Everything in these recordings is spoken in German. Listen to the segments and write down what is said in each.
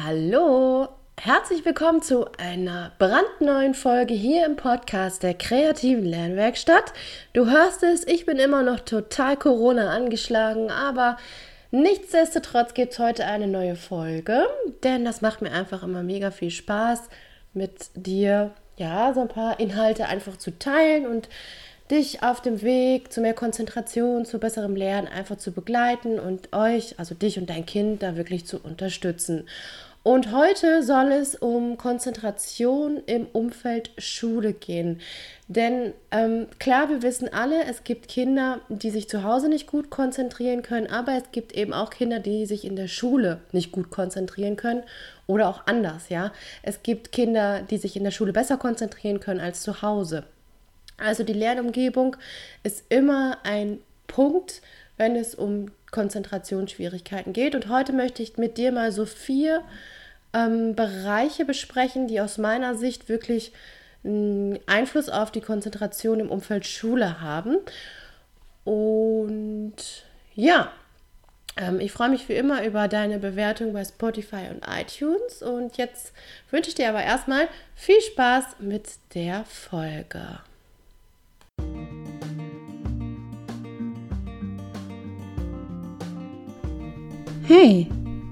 Hallo, herzlich willkommen zu einer brandneuen Folge hier im Podcast der kreativen Lernwerkstatt. Du hörst es, ich bin immer noch total Corona angeschlagen, aber nichtsdestotrotz gibt es heute eine neue Folge, denn das macht mir einfach immer mega viel Spaß, mit dir ja so ein paar Inhalte einfach zu teilen und dich auf dem Weg zu mehr Konzentration, zu besserem Lernen einfach zu begleiten und euch, also dich und dein Kind, da wirklich zu unterstützen. Und heute soll es um Konzentration im Umfeld Schule gehen. Denn ähm, klar, wir wissen alle, es gibt Kinder, die sich zu Hause nicht gut konzentrieren können, aber es gibt eben auch Kinder, die sich in der Schule nicht gut konzentrieren können oder auch anders, ja. Es gibt Kinder, die sich in der Schule besser konzentrieren können als zu Hause. Also die Lernumgebung ist immer ein Punkt, wenn es um Konzentrationsschwierigkeiten geht. Und heute möchte ich mit dir mal so vier ähm, Bereiche besprechen, die aus meiner Sicht wirklich einen Einfluss auf die Konzentration im Umfeld Schule haben. Und ja, ähm, ich freue mich wie immer über deine Bewertung bei Spotify und iTunes. Und jetzt wünsche ich dir aber erstmal viel Spaß mit der Folge. Hey!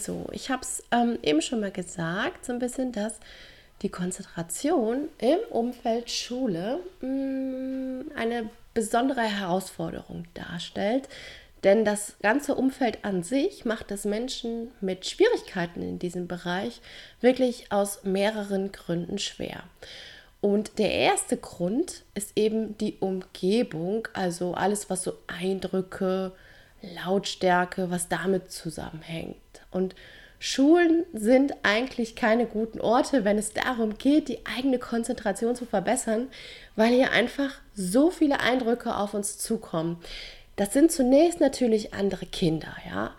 Also, ich habe es ähm, eben schon mal gesagt, so ein bisschen, dass die Konzentration im Umfeld Schule mh, mm, eine besondere Herausforderung darstellt. Denn das ganze Umfeld an sich macht es Menschen mit Schwierigkeiten in diesem Bereich wirklich aus mehreren Gründen schwer. Und der erste Grund ist eben die Umgebung, also alles, was so Eindrücke, Lautstärke, was damit zusammenhängt. Und Schulen sind eigentlich keine guten Orte, wenn es darum geht, die eigene Konzentration zu verbessern, weil hier einfach so viele Eindrücke auf uns zukommen. Das sind zunächst natürlich andere Kinder, ja.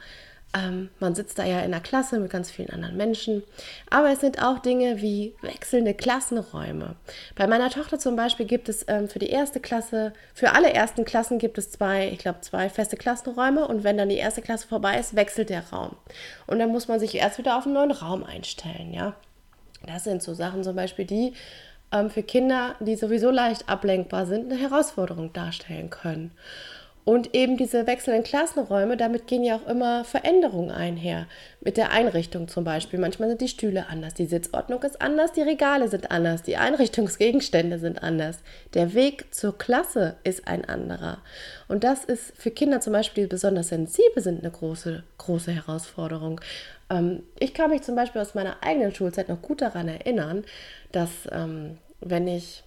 Ähm, man sitzt da ja in der Klasse mit ganz vielen anderen Menschen. Aber es sind auch Dinge wie wechselnde Klassenräume. Bei meiner Tochter zum Beispiel gibt es ähm, für die erste Klasse, für alle ersten Klassen gibt es zwei, ich glaube, zwei feste Klassenräume. Und wenn dann die erste Klasse vorbei ist, wechselt der Raum. Und dann muss man sich erst wieder auf einen neuen Raum einstellen, ja. Das sind so Sachen zum Beispiel, die ähm, für Kinder, die sowieso leicht ablenkbar sind, eine Herausforderung darstellen können. Und eben diese wechselnden Klassenräume, damit gehen ja auch immer Veränderungen einher. Mit der Einrichtung zum Beispiel. Manchmal sind die Stühle anders, die Sitzordnung ist anders, die Regale sind anders, die Einrichtungsgegenstände sind anders. Der Weg zur Klasse ist ein anderer. Und das ist für Kinder zum Beispiel, die besonders sensibel sind, eine große, große Herausforderung. Ähm, ich kann mich zum Beispiel aus meiner eigenen Schulzeit noch gut daran erinnern, dass ähm, wenn ich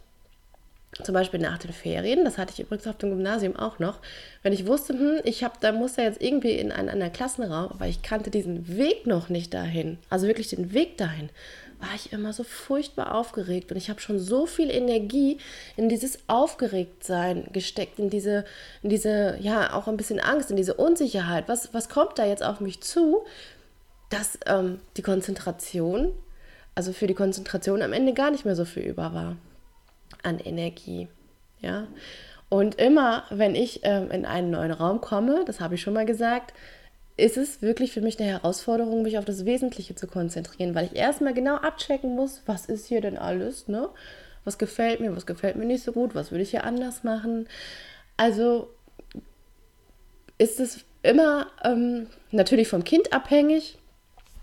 zum Beispiel nach den Ferien, das hatte ich übrigens auf dem Gymnasium auch noch, wenn ich wusste, hm, ich habe, da muss ja jetzt irgendwie in einen anderen Klassenraum, aber ich kannte diesen Weg noch nicht dahin, also wirklich den Weg dahin, war ich immer so furchtbar aufgeregt und ich habe schon so viel Energie in dieses Aufgeregtsein gesteckt, in diese, in diese, ja, auch ein bisschen Angst, in diese Unsicherheit. Was, was kommt da jetzt auf mich zu, dass ähm, die Konzentration, also für die Konzentration am Ende gar nicht mehr so viel über war an Energie. Ja. Und immer, wenn ich ähm, in einen neuen Raum komme, das habe ich schon mal gesagt, ist es wirklich für mich eine Herausforderung, mich auf das Wesentliche zu konzentrieren, weil ich erstmal genau abchecken muss, was ist hier denn alles, ne? Was gefällt mir, was gefällt mir nicht so gut, was würde ich hier anders machen. Also ist es immer ähm, natürlich vom Kind abhängig,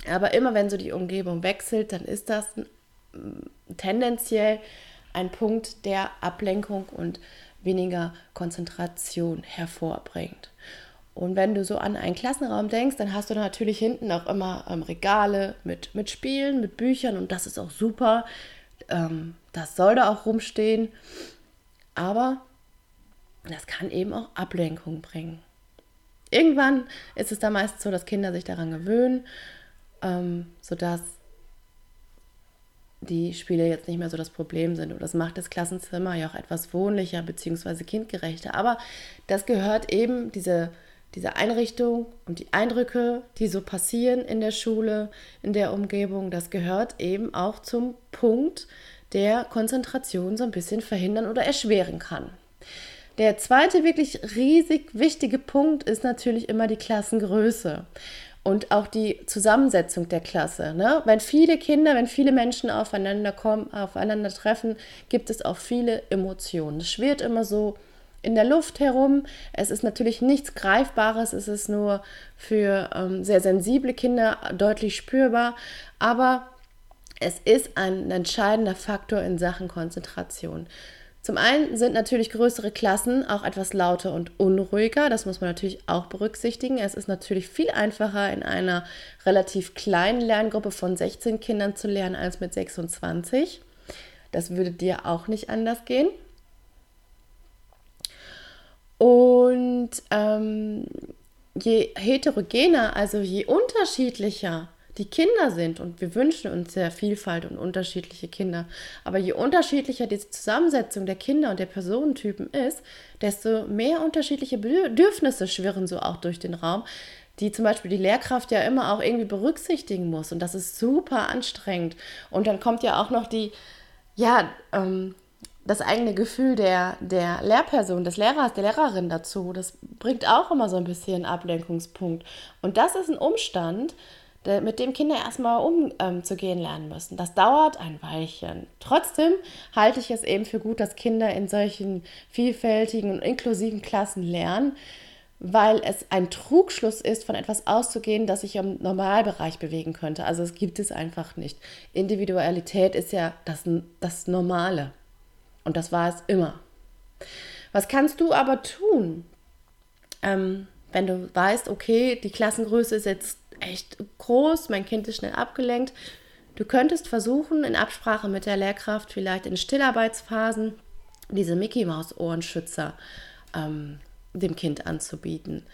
aber immer wenn so die Umgebung wechselt, dann ist das tendenziell ein Punkt, der Ablenkung und weniger Konzentration hervorbringt. Und wenn du so an einen Klassenraum denkst, dann hast du natürlich hinten auch immer ähm, Regale mit, mit Spielen, mit Büchern und das ist auch super. Ähm, das soll da auch rumstehen. Aber das kann eben auch Ablenkung bringen. Irgendwann ist es da meist so, dass Kinder sich daran gewöhnen, ähm, sodass die Spiele jetzt nicht mehr so das Problem sind. Und das macht das Klassenzimmer ja auch etwas wohnlicher bzw. kindgerechter. Aber das gehört eben, diese, diese Einrichtung und die Eindrücke, die so passieren in der Schule, in der Umgebung, das gehört eben auch zum Punkt, der Konzentration so ein bisschen verhindern oder erschweren kann. Der zweite wirklich riesig wichtige Punkt ist natürlich immer die Klassengröße und auch die Zusammensetzung der Klasse. Ne? Wenn viele Kinder, wenn viele Menschen aufeinander kommen, aufeinander treffen, gibt es auch viele Emotionen. Es schwirrt immer so in der Luft herum. Es ist natürlich nichts Greifbares, es ist nur für ähm, sehr sensible Kinder deutlich spürbar, aber es ist ein entscheidender Faktor in Sachen Konzentration. Zum einen sind natürlich größere Klassen auch etwas lauter und unruhiger. Das muss man natürlich auch berücksichtigen. Es ist natürlich viel einfacher, in einer relativ kleinen Lerngruppe von 16 Kindern zu lernen als mit 26. Das würde dir auch nicht anders gehen. Und ähm, je heterogener, also je unterschiedlicher die Kinder sind und wir wünschen uns sehr Vielfalt und unterschiedliche Kinder. Aber je unterschiedlicher die Zusammensetzung der Kinder und der Personentypen ist, desto mehr unterschiedliche Bedürfnisse schwirren so auch durch den Raum, die zum Beispiel die Lehrkraft ja immer auch irgendwie berücksichtigen muss. Und das ist super anstrengend. Und dann kommt ja auch noch die, ja, ähm, das eigene Gefühl der, der Lehrperson, des Lehrers, der Lehrerin dazu. Das bringt auch immer so ein bisschen Ablenkungspunkt. Und das ist ein Umstand, mit dem Kinder erstmal umzugehen ähm, lernen müssen. Das dauert ein Weilchen. Trotzdem halte ich es eben für gut, dass Kinder in solchen vielfältigen und inklusiven Klassen lernen, weil es ein Trugschluss ist, von etwas auszugehen, das sich im Normalbereich bewegen könnte. Also es gibt es einfach nicht. Individualität ist ja das, das Normale. Und das war es immer. Was kannst du aber tun, ähm, wenn du weißt, okay, die Klassengröße ist jetzt echt groß, mein Kind ist schnell abgelenkt. Du könntest versuchen, in Absprache mit der Lehrkraft vielleicht in Stillarbeitsphasen diese Mickey Maus Ohrenschützer ähm, dem Kind anzubieten.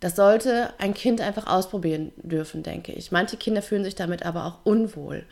Das sollte ein Kind einfach ausprobieren dürfen, denke ich. Manche Kinder fühlen sich damit aber auch unwohl.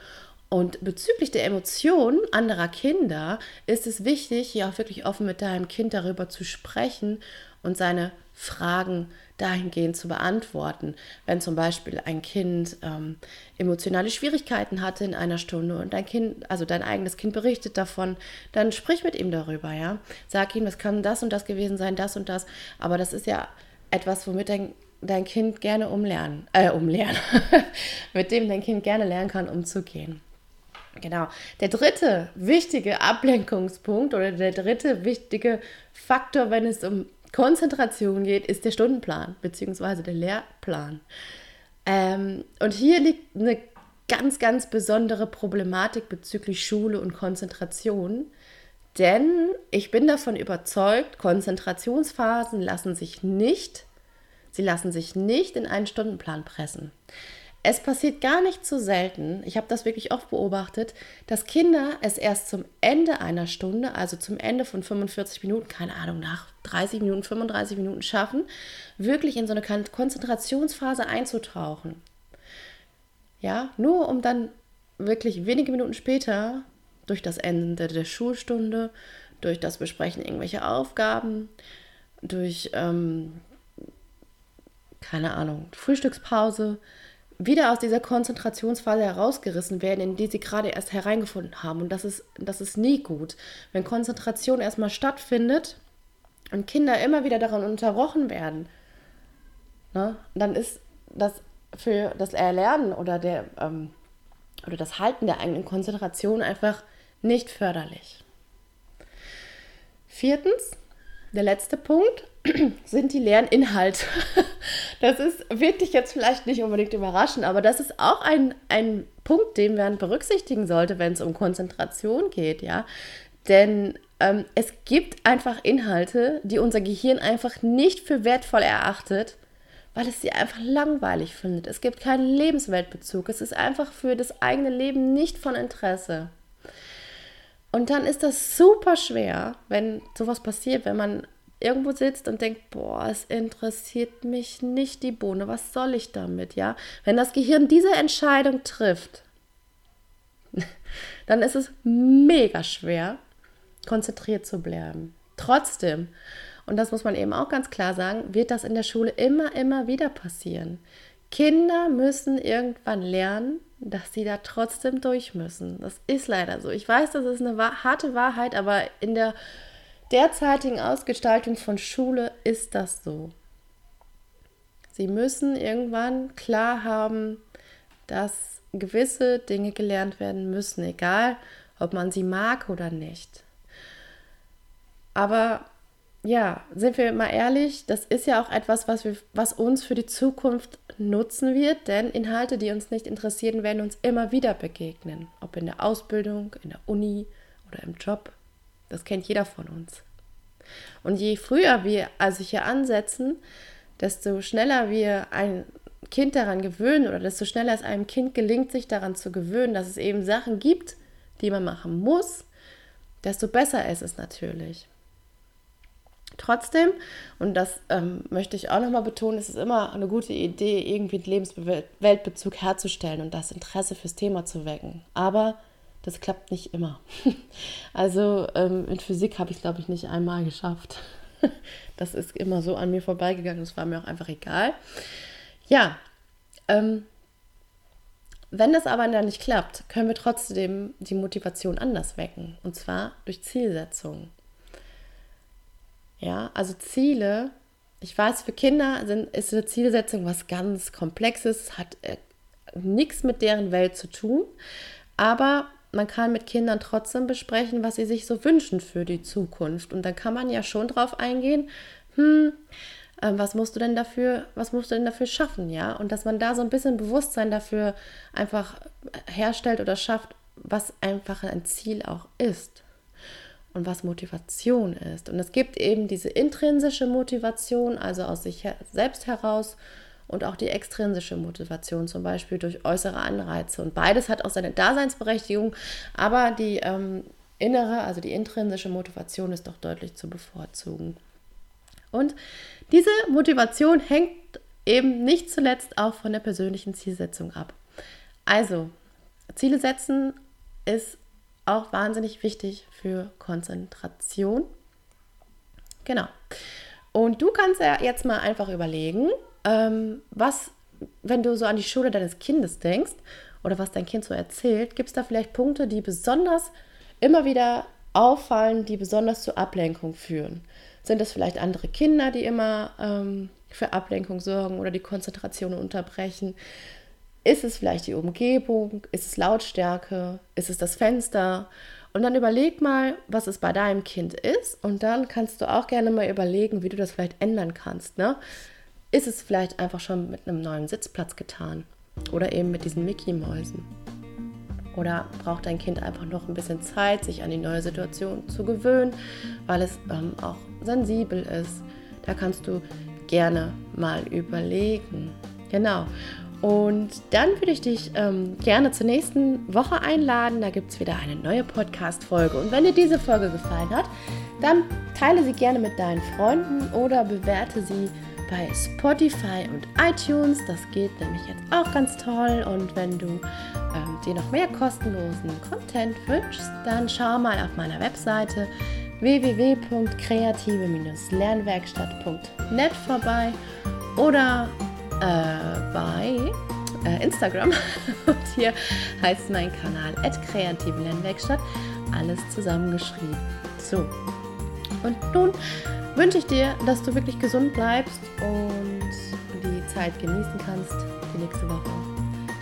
Und bezüglich der Emotionen anderer Kinder ist es wichtig, hier auch wirklich offen mit deinem Kind darüber zu sprechen und seine Fragen dahingehend zu beantworten. Wenn zum Beispiel ein Kind ähm, emotionale Schwierigkeiten hatte in einer Stunde und dein Kind, also dein eigenes Kind berichtet davon, dann sprich mit ihm darüber, ja. Sag ihm, das kann das und das gewesen sein, das und das. Aber das ist ja etwas, womit dein, dein Kind gerne umlernen, äh, umlernen, mit dem dein Kind gerne lernen kann, umzugehen. Genau. Der dritte wichtige Ablenkungspunkt oder der dritte wichtige Faktor, wenn es um Konzentration geht, ist der Stundenplan bzw. der Lehrplan. Ähm, und hier liegt eine ganz, ganz besondere Problematik bezüglich Schule und Konzentration. Denn ich bin davon überzeugt, Konzentrationsphasen lassen sich nicht, sie lassen sich nicht in einen Stundenplan pressen. Es passiert gar nicht so selten, ich habe das wirklich oft beobachtet, dass Kinder es erst zum Ende einer Stunde, also zum Ende von 45 Minuten, keine Ahnung, nach 30 Minuten, 35 Minuten schaffen, wirklich in so eine Konzentrationsphase einzutauchen. Ja, nur um dann wirklich wenige Minuten später durch das Ende der Schulstunde, durch das Besprechen irgendwelcher Aufgaben, durch, ähm, keine Ahnung, Frühstückspause, wieder aus dieser Konzentrationsphase herausgerissen werden, in die sie gerade erst hereingefunden haben. Und das ist, das ist nie gut. Wenn Konzentration erstmal stattfindet und Kinder immer wieder daran unterbrochen werden, ne, dann ist das für das Erlernen oder, der, ähm, oder das Halten der eigenen Konzentration einfach nicht förderlich. Viertens, der letzte Punkt, sind die Lerninhalte. Das ist, wird dich jetzt vielleicht nicht unbedingt überraschen, aber das ist auch ein, ein Punkt, den man berücksichtigen sollte, wenn es um Konzentration geht, ja. Denn ähm, es gibt einfach Inhalte, die unser Gehirn einfach nicht für wertvoll erachtet, weil es sie einfach langweilig findet. Es gibt keinen Lebensweltbezug. Es ist einfach für das eigene Leben nicht von Interesse. Und dann ist das super schwer, wenn sowas passiert, wenn man irgendwo sitzt und denkt, boah, es interessiert mich nicht die Bohne, was soll ich damit, ja? Wenn das Gehirn diese Entscheidung trifft, dann ist es mega schwer, konzentriert zu bleiben. Trotzdem, und das muss man eben auch ganz klar sagen, wird das in der Schule immer, immer wieder passieren. Kinder müssen irgendwann lernen, dass sie da trotzdem durch müssen. Das ist leider so. Ich weiß, das ist eine harte Wahrheit, aber in der derzeitigen Ausgestaltung von Schule ist das so. Sie müssen irgendwann klar haben, dass gewisse Dinge gelernt werden müssen, egal ob man sie mag oder nicht. Aber ja, sind wir mal ehrlich, das ist ja auch etwas, was, wir, was uns für die Zukunft nutzen wird, denn Inhalte, die uns nicht interessieren, werden uns immer wieder begegnen. Ob in der Ausbildung, in der Uni oder im Job. Das kennt jeder von uns. Und je früher wir also hier ansetzen, desto schneller wir ein Kind daran gewöhnen oder desto schneller es einem Kind gelingt, sich daran zu gewöhnen, dass es eben Sachen gibt, die man machen muss, desto besser ist es natürlich. Trotzdem, und das ähm, möchte ich auch nochmal betonen, ist es immer eine gute Idee, irgendwie einen Lebensweltbezug herzustellen und das Interesse fürs Thema zu wecken. Aber das klappt nicht immer. Also ähm, in Physik habe ich es, glaube ich, nicht einmal geschafft. Das ist immer so an mir vorbeigegangen, das war mir auch einfach egal. Ja, ähm, wenn das aber dann nicht klappt, können wir trotzdem die Motivation anders wecken. Und zwar durch Zielsetzungen. Ja, also Ziele, ich weiß, für Kinder sind, ist eine Zielsetzung was ganz Komplexes, hat äh, nichts mit deren Welt zu tun, aber man kann mit Kindern trotzdem besprechen, was sie sich so wünschen für die Zukunft. Und dann kann man ja schon drauf eingehen, hm, äh, was musst du denn dafür, was musst du denn dafür schaffen, ja? Und dass man da so ein bisschen Bewusstsein dafür einfach herstellt oder schafft, was einfach ein Ziel auch ist und was Motivation ist. Und es gibt eben diese intrinsische Motivation, also aus sich selbst heraus, und auch die extrinsische Motivation, zum Beispiel durch äußere Anreize. Und beides hat auch seine Daseinsberechtigung, aber die ähm, innere, also die intrinsische Motivation ist doch deutlich zu bevorzugen. Und diese Motivation hängt eben nicht zuletzt auch von der persönlichen Zielsetzung ab. Also, Ziele setzen ist auch wahnsinnig wichtig für Konzentration. Genau. Und du kannst ja jetzt mal einfach überlegen, ähm, was, wenn du so an die Schule deines Kindes denkst oder was dein Kind so erzählt, gibt es da vielleicht Punkte, die besonders immer wieder auffallen, die besonders zur Ablenkung führen? Sind es vielleicht andere Kinder, die immer ähm, für Ablenkung sorgen oder die Konzentration unterbrechen? Ist es vielleicht die Umgebung? Ist es Lautstärke? Ist es das Fenster? Und dann überleg mal, was es bei deinem Kind ist. Und dann kannst du auch gerne mal überlegen, wie du das vielleicht ändern kannst. Ne? Ist es vielleicht einfach schon mit einem neuen Sitzplatz getan? Oder eben mit diesen Mickey-Mäusen? Oder braucht dein Kind einfach noch ein bisschen Zeit, sich an die neue Situation zu gewöhnen, weil es ähm, auch sensibel ist? Da kannst du gerne mal überlegen. Genau. Und dann würde ich dich ähm, gerne zur nächsten Woche einladen. Da gibt es wieder eine neue Podcast-Folge. Und wenn dir diese Folge gefallen hat, dann teile sie gerne mit deinen Freunden oder bewerte sie bei Spotify und iTunes. Das geht nämlich jetzt auch ganz toll. Und wenn du ähm, dir noch mehr kostenlosen Content wünschst, dann schau mal auf meiner Webseite www.kreative-lernwerkstatt.net vorbei oder äh, bei äh, Instagram. Und hier heißt mein Kanal kreative Lernwerkstatt. Alles zusammengeschrieben. So. Und nun wünsche ich dir, dass du wirklich gesund bleibst und die Zeit genießen kannst, die nächste Woche.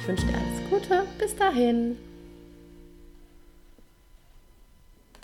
Ich wünsche dir alles Gute. Bis dahin.